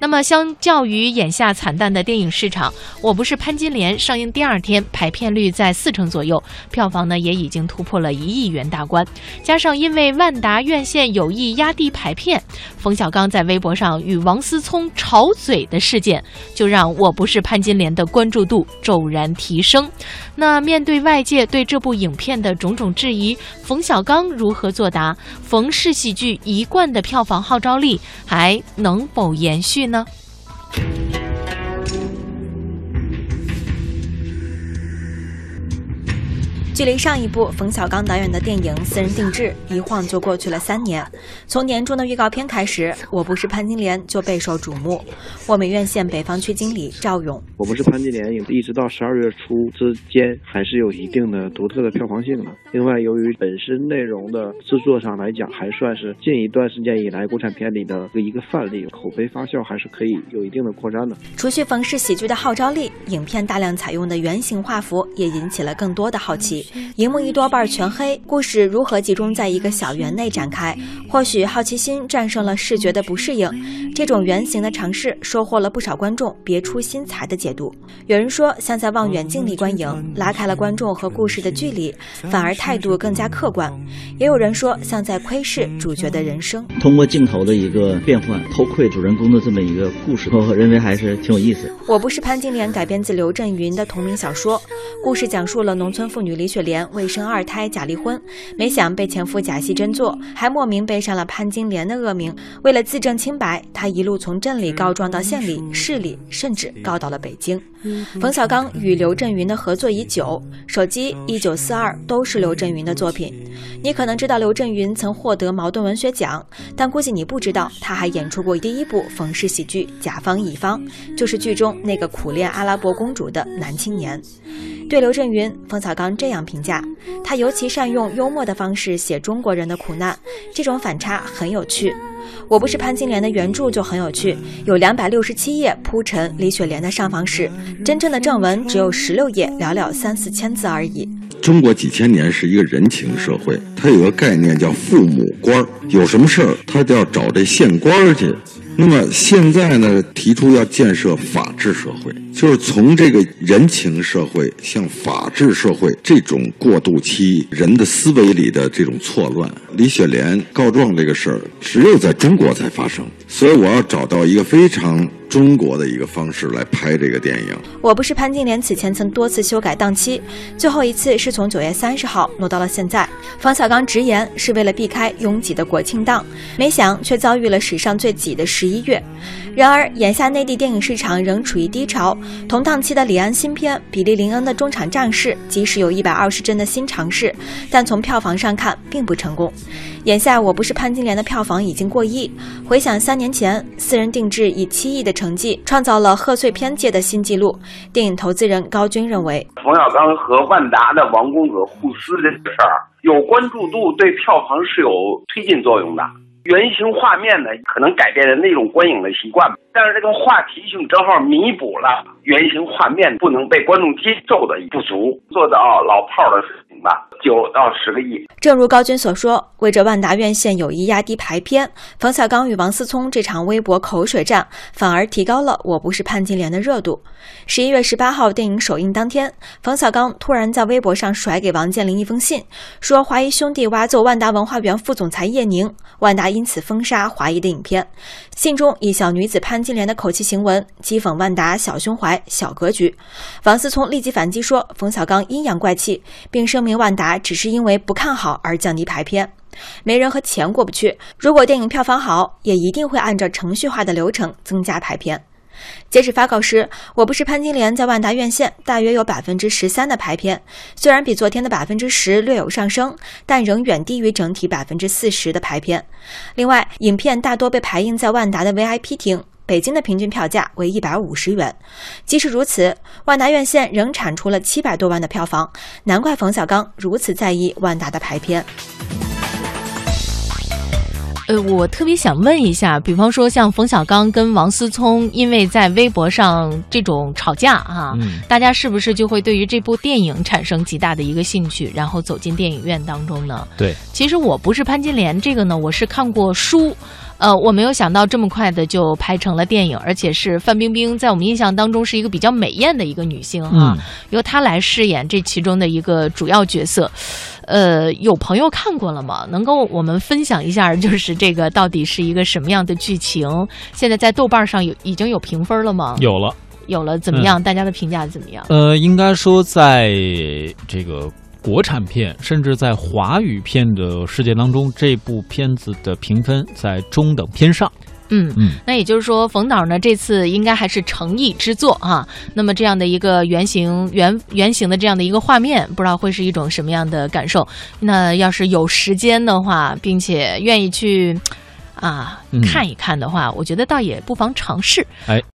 那么，相较于眼下惨淡的电影市场，《我不是潘金莲》上映第二天排片率在四成左右，票房呢也已经突破了一亿元大关。加上因为万达院线有意压低排片，冯小刚在微博上与王思聪吵嘴的事件，就让我不是潘金莲的关注度骤然提升。那面对外界对这部影片的种种质疑，冯小刚如何作答？冯氏喜剧一贯的票房号召力还能否延续呢？距离上一部冯小刚导演的电影《私人定制》一晃就过去了三年。从年终的预告片开始，《我不是潘金莲》就备受瞩目。沃美院线北方区经理赵勇：“我不是潘金莲，一直到十二月初之间，还是有一定的独特的票房性的。另外，由于本身内容的制作上来讲，还算是近一段时间以来国产片里的一个范例，口碑发酵还是可以有一定的扩张的。除去冯氏喜剧的号召力，影片大量采用的圆形画幅也引起了更多的好奇。”荧幕一多半全黑，故事如何集中在一个小园内展开？或许好奇心战胜了视觉的不适应，这种圆形的尝试收获了不少观众别出心裁的解读。有人说像在望远镜里观影，拉开了观众和故事的距离，反而态度更加客观。也有人说像在窥视主角的人生，通过镜头的一个变换，偷窥主人公的这么一个故事，我认为还是挺有意思。我不是潘金莲改编自刘震云的同名小说，故事讲述了农村妇女李雪莲。为生二胎假离婚，没想被前夫假戏真做，还莫名背上了潘金莲的恶名。为了自证清白，她一路从镇里告状到县里、市里，甚至告到了北京。冯小刚与刘震云的合作已久，《手机》《一九四二》都是刘震云的作品。你可能知道刘震云曾获得茅盾文学奖，但估计你不知道，他还演出过第一部冯氏喜剧《甲方乙方》，就是剧中那个苦恋阿拉伯公主的男青年。对刘震云，冯小刚这样评价：他尤其善用幽默的方式写中国人的苦难，这种反差很有趣。我不是潘金莲的原著就很有趣，有两百六十七页铺陈李雪莲的上访史，真正的正文只有十六页，寥寥三四千字而已。中国几千年是一个人情社会，它有个概念叫父母官有什么事儿他就要找这县官去。那么现在呢，提出要建设法治社会，就是从这个人情社会向法治社会这种过渡期，人的思维里的这种错乱。李雪莲告状这个事儿，只有在中国才发生，所以我要找到一个非常。中国的一个方式来拍这个电影。我不是潘金莲，此前曾多次修改档期，最后一次是从九月三十号挪到了现在。冯小刚直言是为了避开拥挤的国庆档，没想却遭遇了史上最挤的十一月。然而，眼下内地电影市场仍处于低潮，同档期的李安新片《比利林恩的中场战事》，即使有一百二十帧的新尝试，但从票房上看并不成功。眼下，我不是潘金莲的票房已经过亿。回想三年前，私人定制以七亿的成绩创造了贺岁片界的新纪录。电影投资人高军认为，冯小刚和万达的王公子互撕这个事儿，有关注度，对票房是有推进作用的。原型画面呢，可能改变了那种观影的习惯，但是这个话题性正好弥补了原型画面不能被观众接受的不足，做到老炮儿的吧。九到十个亿。正如高军所说，为着万达院线有意压低排片，冯小刚与王思聪这场微博口水战，反而提高了《我不是潘金莲》的热度。十一月十八号电影首映当天，冯小刚突然在微博上甩给王健林一封信，说华谊兄弟挖走万达文化园副总裁叶宁，万达因此封杀华谊的影片。信中以小女子潘金莲的口气行文，讥讽万达小胸怀、小格局。王思聪立即反击说冯小刚阴阳怪气，并声明万达。只是因为不看好而降低排片，没人和钱过不去。如果电影票房好，也一定会按照程序化的流程增加排片。截止发稿时，《我不是潘金莲》在万达院线大约有百分之十三的排片，虽然比昨天的百分之十略有上升，但仍远低于整体百分之四十的排片。另外，影片大多被排映在万达的 VIP 厅。北京的平均票价为一百五十元，即使如此，万达院线仍产出了七百多万的票房，难怪冯小刚如此在意万达的排片。呃，我特别想问一下，比方说像冯小刚跟王思聪，因为在微博上这种吵架啊，大家是不是就会对于这部电影产生极大的一个兴趣，然后走进电影院当中呢？对，其实我不是潘金莲这个呢，我是看过书。呃，我没有想到这么快的就拍成了电影，而且是范冰冰在我们印象当中是一个比较美艳的一个女性哈，嗯由她来饰演这其中的一个主要角色。呃，有朋友看过了吗？能够我们分享一下，就是这个到底是一个什么样的剧情？现在在豆瓣上有已经有评分了吗？有了。有了，怎么样？大家的评价怎么样？呃，应该说，在这个国产片，甚至在华语片的世界当中，这部片子的评分在中等偏上。嗯嗯，那也就是说，冯导呢这次应该还是诚意之作啊。那么这样的一个原型原原型的这样的一个画面，不知道会是一种什么样的感受？那要是有时间的话，并且愿意去啊、嗯看一看的话，我觉得倒也不妨尝试。哎，